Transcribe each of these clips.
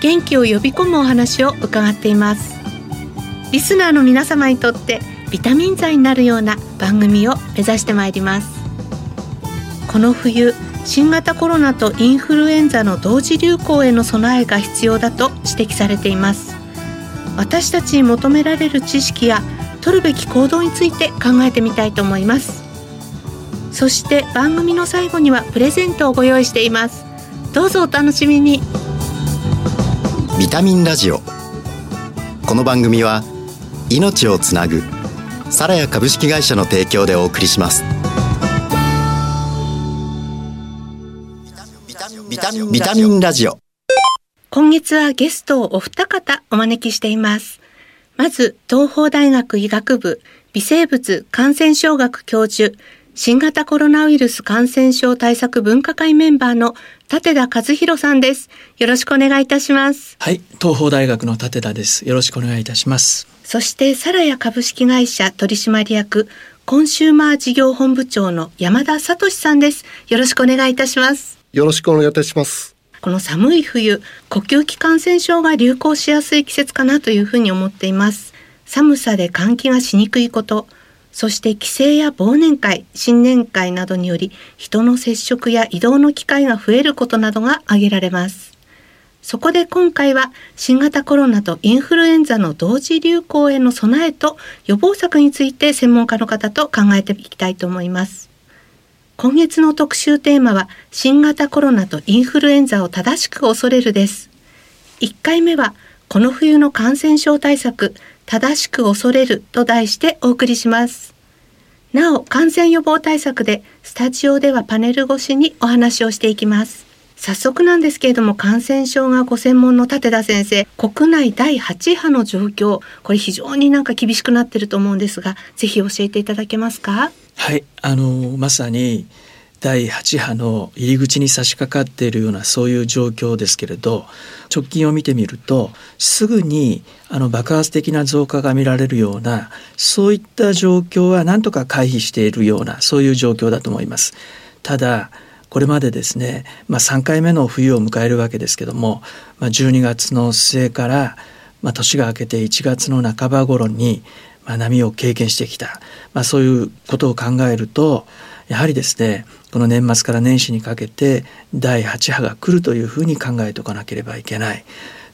元気を呼び込むお話を伺っています。リスナーの皆様にとってビタミン剤になるような番組を目指してまいります。この冬新型コロナとインフルエンザの同時流行への備えが必要だと指摘されています。私たちに求められる知識や取るべき行動について考えてみたいと思います。そして番組の最後にはプレゼントをご用意しています。どうぞお楽しみに。ビタミンラジオ。この番組は命をつなぐサラヤ株式会社の提供でお送りします。ビタミンラジオ。今月はゲストをお二方お招きしています。まず東邦大学医学部微生物感染症学教授新型コロナウイルス感染症対策分科会メンバーの立田和弘さんです。よろしくお願いいたします。はい、東邦大学の立田です。よろしくお願いいたします。そしてサラヤ株式会社取締役コンシューマー事業本部長の山田聡さんです。よろしくお願いいたします。よろしくお願いいたします。この寒い冬、呼吸器感染症が流行しやすい季節かなというふうに思っています。寒さで換気がしにくいこと、そして帰省や忘年会、新年会などにより人の接触や移動の機会が増えることなどが挙げられます。そこで今回は新型コロナとインフルエンザの同時流行への備えと予防策について専門家の方と考えていきたいと思います。今月の特集テーマは新型コロナとインフルエンザを正しく恐れるです。1回目はこの冬の感染症対策正しく恐れると題してお送りします。なお、感染予防対策でスタジオではパネル越しにお話をしていきます。早速なんですけれども感染症がご専門の立田先生国内第8波の状況これ非常になんか厳しくなってると思うんですがぜひ教えていただけますか？はいあのまさに第8波の入り口に差し掛かっているようなそういう状況ですけれど直近を見てみるとすぐにあの爆発的な増加が見られるようなそういった状況は何とか回避しているようなそういう状況だと思います。ただこれまでですね、まあ、3回目の冬を迎えるわけですけども、まあ、12月の末から、まあ、年が明けて1月の半ば頃に、まあ、波を経験してきた、まあ、そういうことを考えるとやはりですねこの年末から年始にかけて第8波が来るというふうに考えておかなければいけない。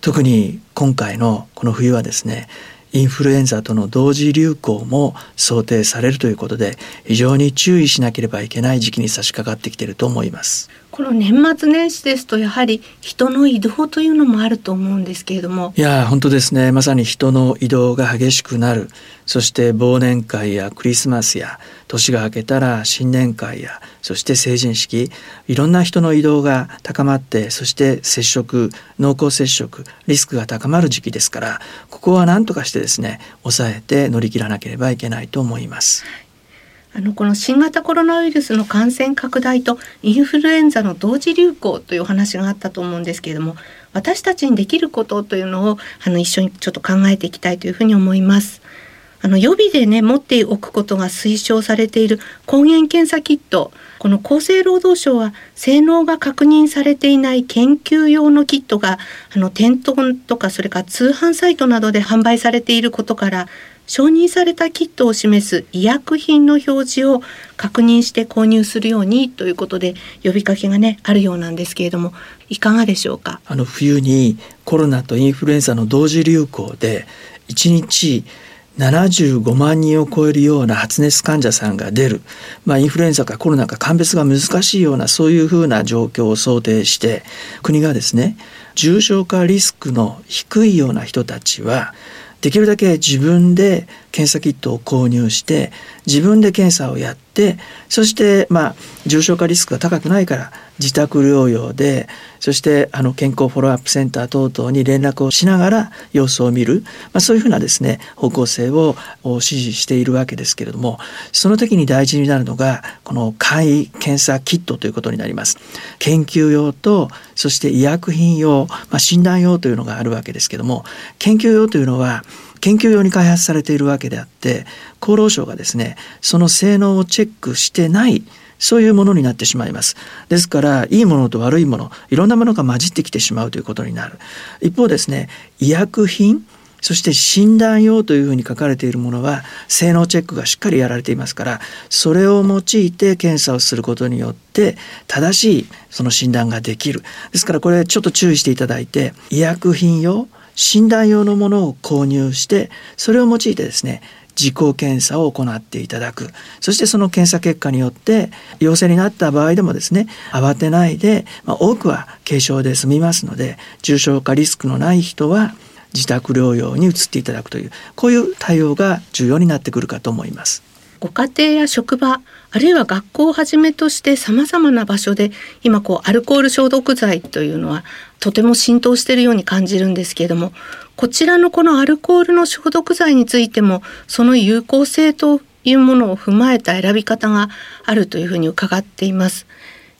特に今回のこの冬はですねインフルエンザとの同時流行も想定されるということで非常に注意しなければいけない時期に差し掛かってきていると思います。この年末年始ですとやはり人の移動というのもあると思うんですけれども。いや本当ですね。まさに人の移動が激しくなる。そして忘年会やクリスマスや年が明けたら新年会やそして成人式。いろんな人の移動が高まってそして接触濃厚接触リスクが高まる時期ですからここは何とかしてですね抑えて乗り切らなければいけないと思います。あのこの新型コロナウイルスの感染拡大とインフルエンザの同時流行というお話があったと思うんですけれども私たちにできることというのをあの一緒にちょっと考えていきたいというふうに思います。あの予備でね持っておくことが推奨されている抗原検査キットこの厚生労働省は性能が確認されていない研究用のキットがあの店頭とかそれから通販サイトなどで販売されていることから承認されたキットを示す医薬品の表示を確認して購入するようにということで呼びかけがねあるようなんですけれどもいかがでしょうか？あの冬にコロナとインフルエンザの同時流行で1日75万人を超えるような発熱患者さんが出る、まあ、インフルエンザかコロナか鑑別が難しいようなそういうふうな状況を想定して国がですね重症化リスクの低いような人たちはできるだけ自分で検査キットを購入して自分で検査をやってそしてまあ重症化リスクが高くないから自宅療養でそしてあの健康フォローアップセンター等々に連絡をしながら様子を見る、まあ、そういうふうなですね方向性を指示しているわけですけれどもその時に大事になるのがこの簡易検査キットということになります。研究用とそして医薬品用、まあ、診断用というのがあるわけですけども研究用というのは研究用に開発されているわけであって厚労省がですねその性能をチェックしてないそういうものになってしまいます。ですから、いいものと悪いもの、いろんなものが混じってきてしまうということになる。一方ですね、医薬品、そして診断用というふうに書かれているものは性能チェックがしっかりやられていますからそれを用いて検査をすることによって正しいその診断ができるですからこれちょっと注意していただいて医薬品用診断用のものを購入してそれを用いてですね自己検査を行っていただくそしてその検査結果によって陽性になった場合でもですね慌てないで、まあ、多くは軽症で済みますので重症化リスクのない人は自宅療養に移っていただくというこういう対応が重要になってくるかと思います。ご家庭や職場あるいは学校をはじめとしてさまざまな場所で今こうアルコール消毒剤というのはとても浸透しているように感じるんですけれどもこちらのこのアルコールの消毒剤についてもその有効性というものを踏まえた選び方があるというふうに伺っています。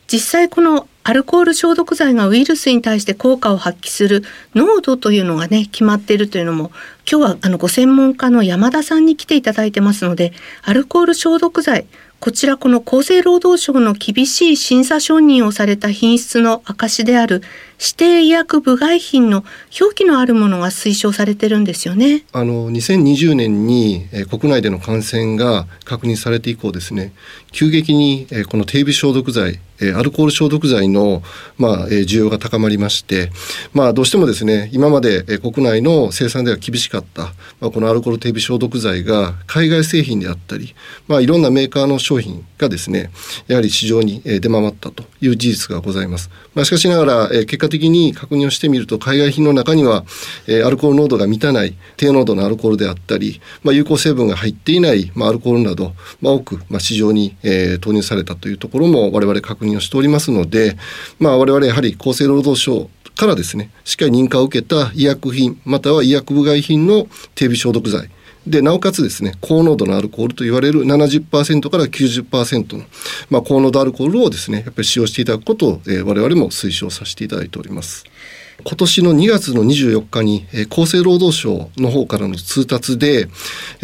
実際このアルコール消毒剤がウイルスに対して効果を発揮する濃度というのがね決まっているというのも今日はあのご専門家の山田さんに来ていただいてますのでアルコール消毒剤こちらこの厚生労働省の厳しい審査承認をされた品質の証である指定医薬部外品の表記のあるものが推奨されてるんですよね。あの2020年に、え国内での感染が確認されて以降ですね急激に、えこの手指消毒剤えアルコール消毒剤の、まあ、え需要が高まりまして、まあ、どうしてもですね今まで、え国内の生産では厳しかった、まあ、このアルコール手指消毒剤が海外製品であったり、まあ、いろんなメーカーの商品がですねやはり市場に出回ったという事実がございます。まあ、しかしながら、え結果的に確認をしてみると海外品の中には、えアルコール濃度が満たない低濃度のアルコールであったり、まあ、有効成分が入っていない、まあ、アルコールなど、まあ、多く、まあ、市場に、え投入されたというところも我々確認をしておりますので、まあ、我々やはり厚生労働省からですねしっかり認可を受けた医薬品または医薬部外品の手指消毒剤でなおかつですね高濃度のアルコールと言われる70%から90%の、まあ、高濃度アルコールをですねやっぱり使用していただくことを、えー、我々も推奨させていただいております。今年の2月の24日に、厚生労働省の方からの通達で、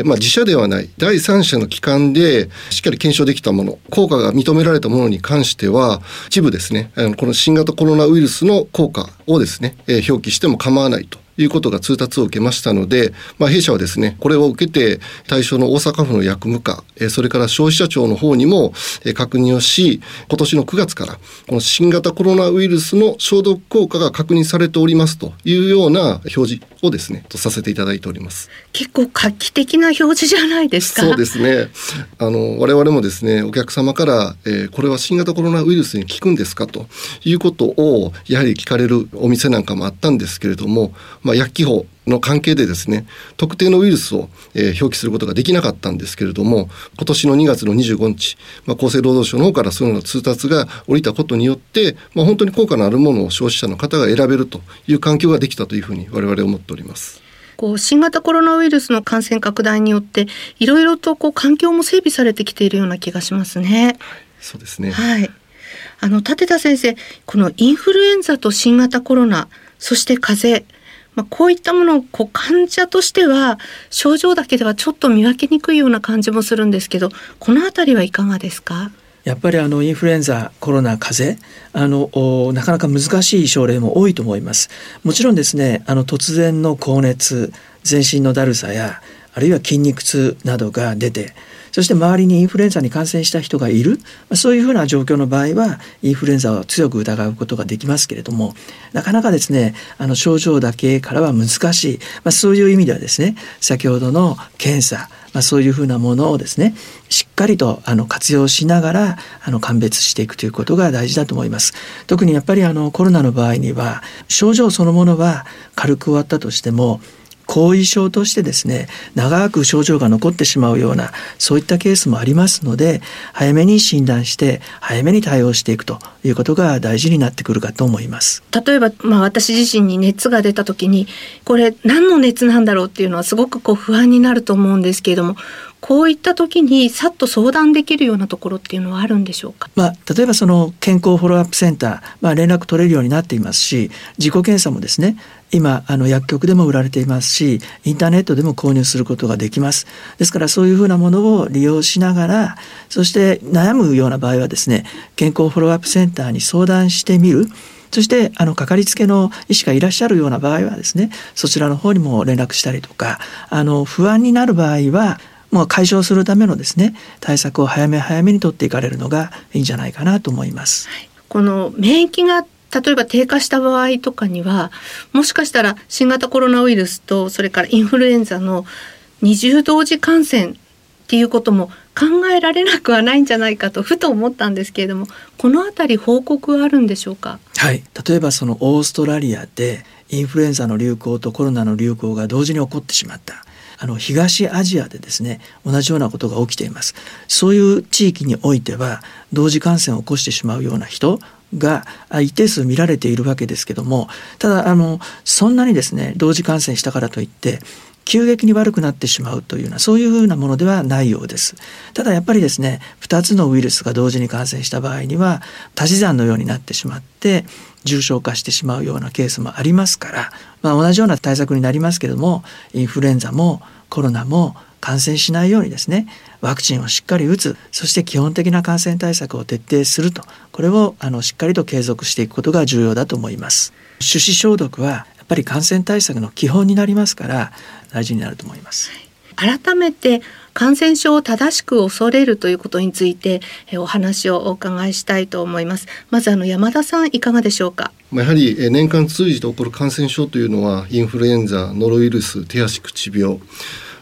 まあ、自社ではない第三者の機関でしっかり検証できたもの効果が認められたものに関しては一部ですねこの新型コロナウイルスの効果をですね、表記しても構わないと。いうことが通達を受けましたので、まあ、弊社はですね、これを受けて対象の大阪府の薬務課、それから消費者庁の方にも確認をし、今年の9月から、この新型コロナウイルスの消毒効果が確認されておりますというような表示をですね、とさせていただいております。結構画期的な表示じゃないですか？そうですね。あの、我々もですね、お客様から、えー、これは新型コロナウイルスに効くんですかということを、やはり聞かれるお店なんかもあったんですけれども、まあ、薬機法の関係でですね特定のウイルスを、えー、表記することができなかったんですけれども今年の2月の25日、まあ、厚生労働省の方からそういうの通達が下りたことによって、まあ、本当に効果のあるものを消費者の方が選べるという環境ができたというふうに我々思っております。こう新型コロナウイルスの感染拡大によっていろいろとこう環境も整備されてきているような気がしますね。はい、そうですね。はい。あの立田先生、このインフルエンザと新型コロナ、そして風邪まあ、こういったものをこう患者としては症状だけではちょっと見分けにくいような感じもするんですけどこの辺りはいかがですか？やっぱりあのインフルエンザコロナ風邪あのなかなか難しい症例も多いと思います。もちろんですねあの突然の高熱全身のだるさやあるいは筋肉痛などが出てそして周りにインフルエンザに感染した人がいる。そういうふうな状況の場合はインフルエンザを強く疑うことができますけれどもなかなかですねあの症状だけからは難しい、まあ、そういう意味ではですね先ほどの検査まあ、そういうふうなものをですねしっかりとあの活用しながらあの鑑別していくということが大事だと思います。特にやっぱりあのコロナの場合には症状そのものは軽く終わったとしても後遺症としてですね長く症状が残ってしまうようなそういったケースもありますので早めに診断して早めに対応していくということが大事になってくるかと思います。例えば、まあ、私自身に熱が出た時にこれ何の熱なんだろうっていうのはすごくこう不安になると思うんですけれどもこういった時にさっと相談できるようなところっていうのはあるんでしょうか、まあ、例えばその健康フォローアップセンター、まあ、連絡取れるようになっていますし自己検査もですね今あの薬局でも売られていますしインターネットでも購入することができます。ですからそういうふうなものを利用しながらそして悩むような場合はですね健康フォローアップセンターに相談してみる。そしてあのかかりつけの医師がいらっしゃるような場合はですねそちらの方にも連絡したりとかあの不安になる場合はもう解消するためのですね対策を早め早めに取っていかれるのがいいんじゃないかなと思います。この免疫が例えば低下した場合とかにはもしかしたら新型コロナウイルスとそれからインフルエンザの二重同時感染っていうことも考えられなくはないんじゃないかとふと思ったんですけれどもこの辺り報告はあるんでしょうか？はい。例えばそのオーストラリアでインフルエンザの流行とコロナの流行が同時に起こってしまったあの東アジアでですね同じようなことが起きています。そういう地域においては同時感染を起こしてしまうような人が一定数見られているわけですけどもただあのそんなにですね同時感染したからといって急激に悪くなってしまうというようなそういうふうなものではないようです。ただやっぱりですね2つのウイルスが同時に感染した場合には足し算のようになってしまって重症化してしまうようなケースもありますから、まあ、同じような対策になりますけれどもインフルエンザもコロナも感染しないようにですねワクチンをしっかり打つそして基本的な感染対策を徹底するとこれをあのしっかりと継続していくことが重要だと思います。手指消毒はやっぱり感染対策の基本になりますから大事になると思います。改めて感染症を正しく恐れるということについてお話をお伺いしたいと思いますまずあの山田さんいかがでしょうか？やはり年間通じて起こる感染症というのはインフルエンザノロウイルス手足口病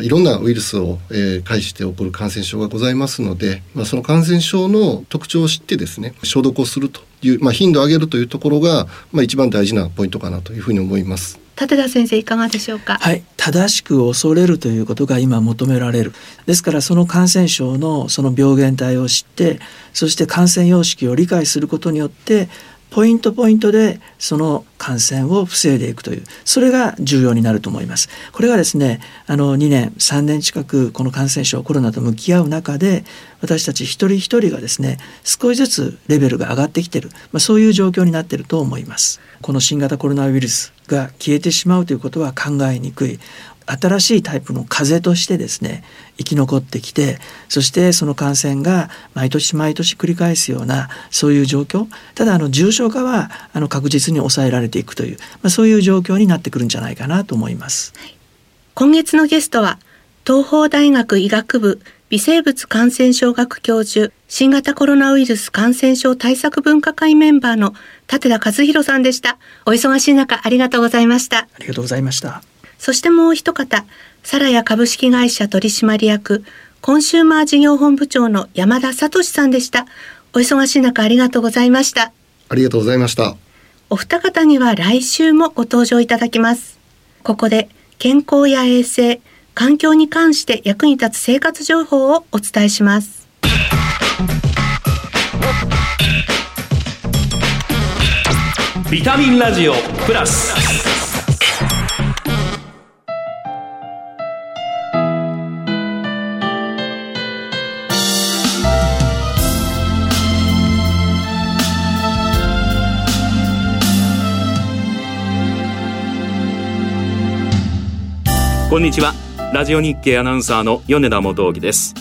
いろんなウイルスを、え、介して起こる感染症がございますので、まあ、その感染症の特徴を知ってですね消毒をするという、まあ、頻度を上げるというところが、まあ、一番大事なポイントかなというふうに思います。立田先生いかがでしょうか？はい。正しく恐れるということが今求められる。ですからその感染症のその病原体を知ってそして感染様式を理解することによってポイントポイントでその感染を防いでいくという。それが重要になると思います。これがですねあの2年3年近くこの感染症コロナと向き合う中で私たち一人一人がですね少しずつレベルが上がってきている、まあ、そういう状況になっていると思います。この新型コロナウイルスが消えてしまうということは考えにくい。新しいタイプの風邪としてですね生き残ってきてそしてその感染が毎年毎年繰り返すようなそういう状況。ただあの重症化はあの確実に抑えられていくという、まあ、そういう状況になってくるんじゃないかなと思います。今月のゲストは東邦大学医学部微生物感染症学教授新型コロナウイルス感染症対策分科会メンバーの立田和弘さんでしたお忙しい中ありがとうございましたありがとうございましたそしてもう一方、サラヤ株式会社取締役、コンシューマー事業本部長の山田聡さんでした。お忙しい中ありがとうございました。ありがとうございました。お二方には来週もご登場いただきます。ここで健康や衛生、環境に関して役に立つ生活情報をお伝えします。ビタミンラジオプラスこんにちはラジオ日経アナウンサーの米田元樹です。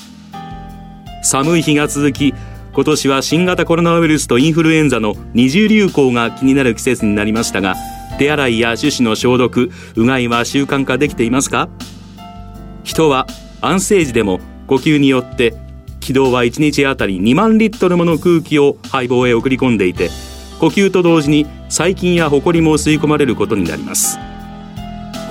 寒い日が続き今年は新型コロナウイルスとインフルエンザの二重流行が気になる季節になりましたが手洗いや手指の消毒うがいは習慣化できていますか？人は安静時でも呼吸によって気道は1日あたり2万リットルもの空気を肺胞へ送り込んでいて呼吸と同時に細菌やホコリも吸い込まれることになります。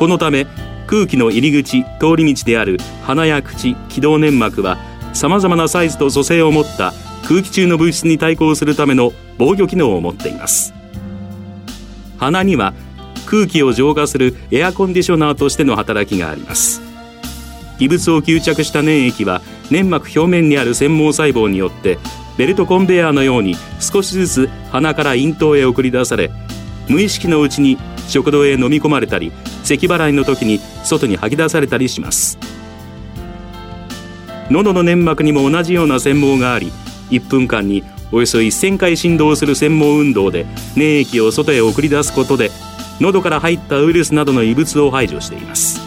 このため空気の入り口通り道である鼻や口気道粘膜はさまざまなサイズと組成を持った空気中の物質に対抗するための防御機能を持っています。鼻には空気を浄化するエアコンディショナーとしての働きがあります。異物を吸着した粘液は粘膜表面にある繊毛細胞によってベルトコンベヤーのように少しずつ鼻から咽頭へ送り出され無意識のうちに食道へ飲み込まれたり咳払いの時に外に吐き出されたりします。喉の粘膜にも同じような繊毛があり1分間におよそ1000回振動する繊毛運動で粘液を外へ送り出すことで喉から入ったウイルスなどの異物を排除しています。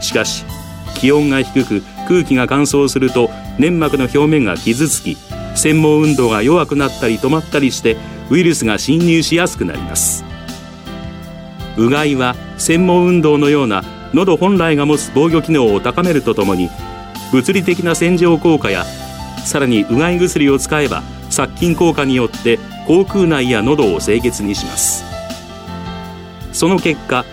しかし気温が低く空気が乾燥すると粘膜の表面が傷つき繊毛運動が弱くなったり止まったりしてウイルスが侵入しやすくなります。うがいは繊毛運動のような喉本来が持つ防御機能を高めるとともに物理的な洗浄効果やさらにうがい薬を使えば殺菌効果によって口腔内や喉を清潔にします。その結果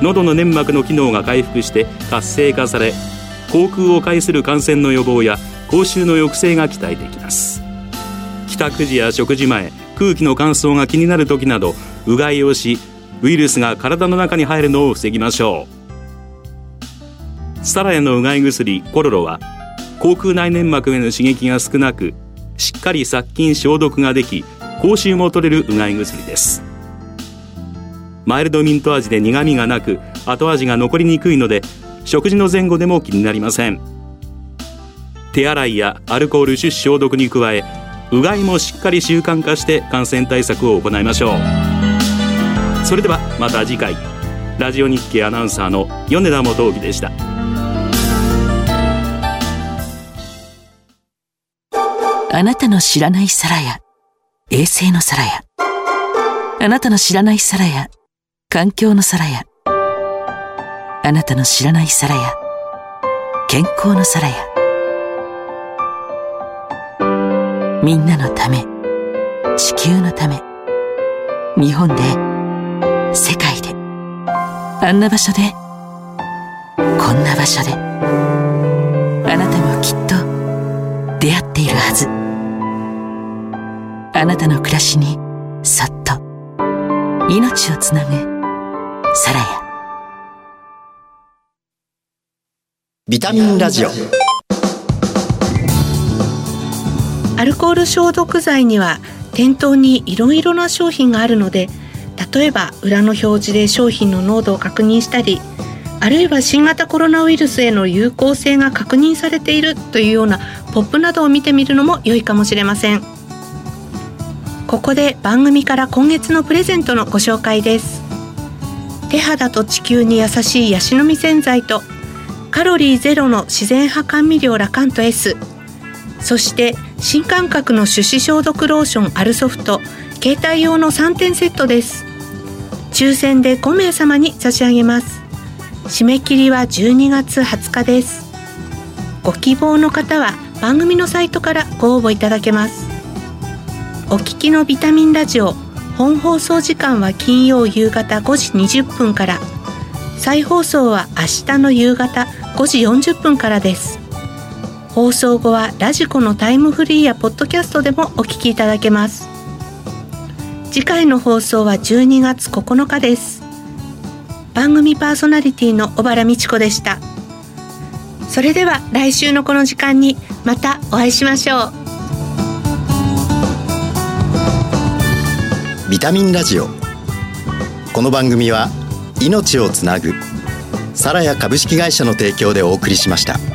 喉の粘膜の機能が回復して活性化され口腔を介する感染の予防や口臭の抑制が期待できます。帰宅時や食事前空気の乾燥が気になる時などうがいをしウイルスが体の中に入るのを防ぎましょう。サラヤのうがい薬コロロは口腔内粘膜への刺激が少なくしっかり殺菌消毒ができ口臭も取れるうがい薬です。マイルドミント味で苦味がなく後味が残りにくいので食事の前後でも気になりません。手洗いやアルコール手指消毒に加えうがいもしっかり習慣化して感染対策を行いましょう。それではまた次回。ラジオ日経アナウンサーの米田元興でした。あなたの知らない皿や衛星の皿やあなたの知らない皿や環境の皿やあなたの知らない皿や健康の皿やみんなのため地球のため日本で世界で。あんな場所で。こんな場所で。あなたもきっと出会っているはず。あなたの暮らしにそっと。命をつなぐ。サラヤ。ビタミンラジオ。アルコール消毒剤には店頭にいろいろな商品があるので例えば裏の表示で商品の濃度を確認したりあるいは新型コロナウイルスへの有効性が確認されているというようなポップなどを見てみるのも良いかもしれません。ここで番組から今月のプレゼントのご紹介です。手肌と地球に優しいヤシの実洗剤とカロリーゼロの自然派甘味料ラカント S そして新感覚の手指消毒ローションアルソフト携帯用の3点セットです。抽選で5名様に差し上げます。締め切りは12月20日です。ご希望の方は番組のサイトからご応募いただけます。お聞きのビタミンラジオ本放送時間は金曜夕方5時20分から。再放送は明日の夕方5時40分からです。放送後はラジコのタイムフリーやポッドキャストでもお聞きいただけます。次回の放送は12月9日です。番組パーソナリティの小原美智子でした。それでは来週のこの時間にまたお会いしましょう。ビタミンラジオ。この番組は命をつなぐサラヤ株式会社の提供でお送りしました。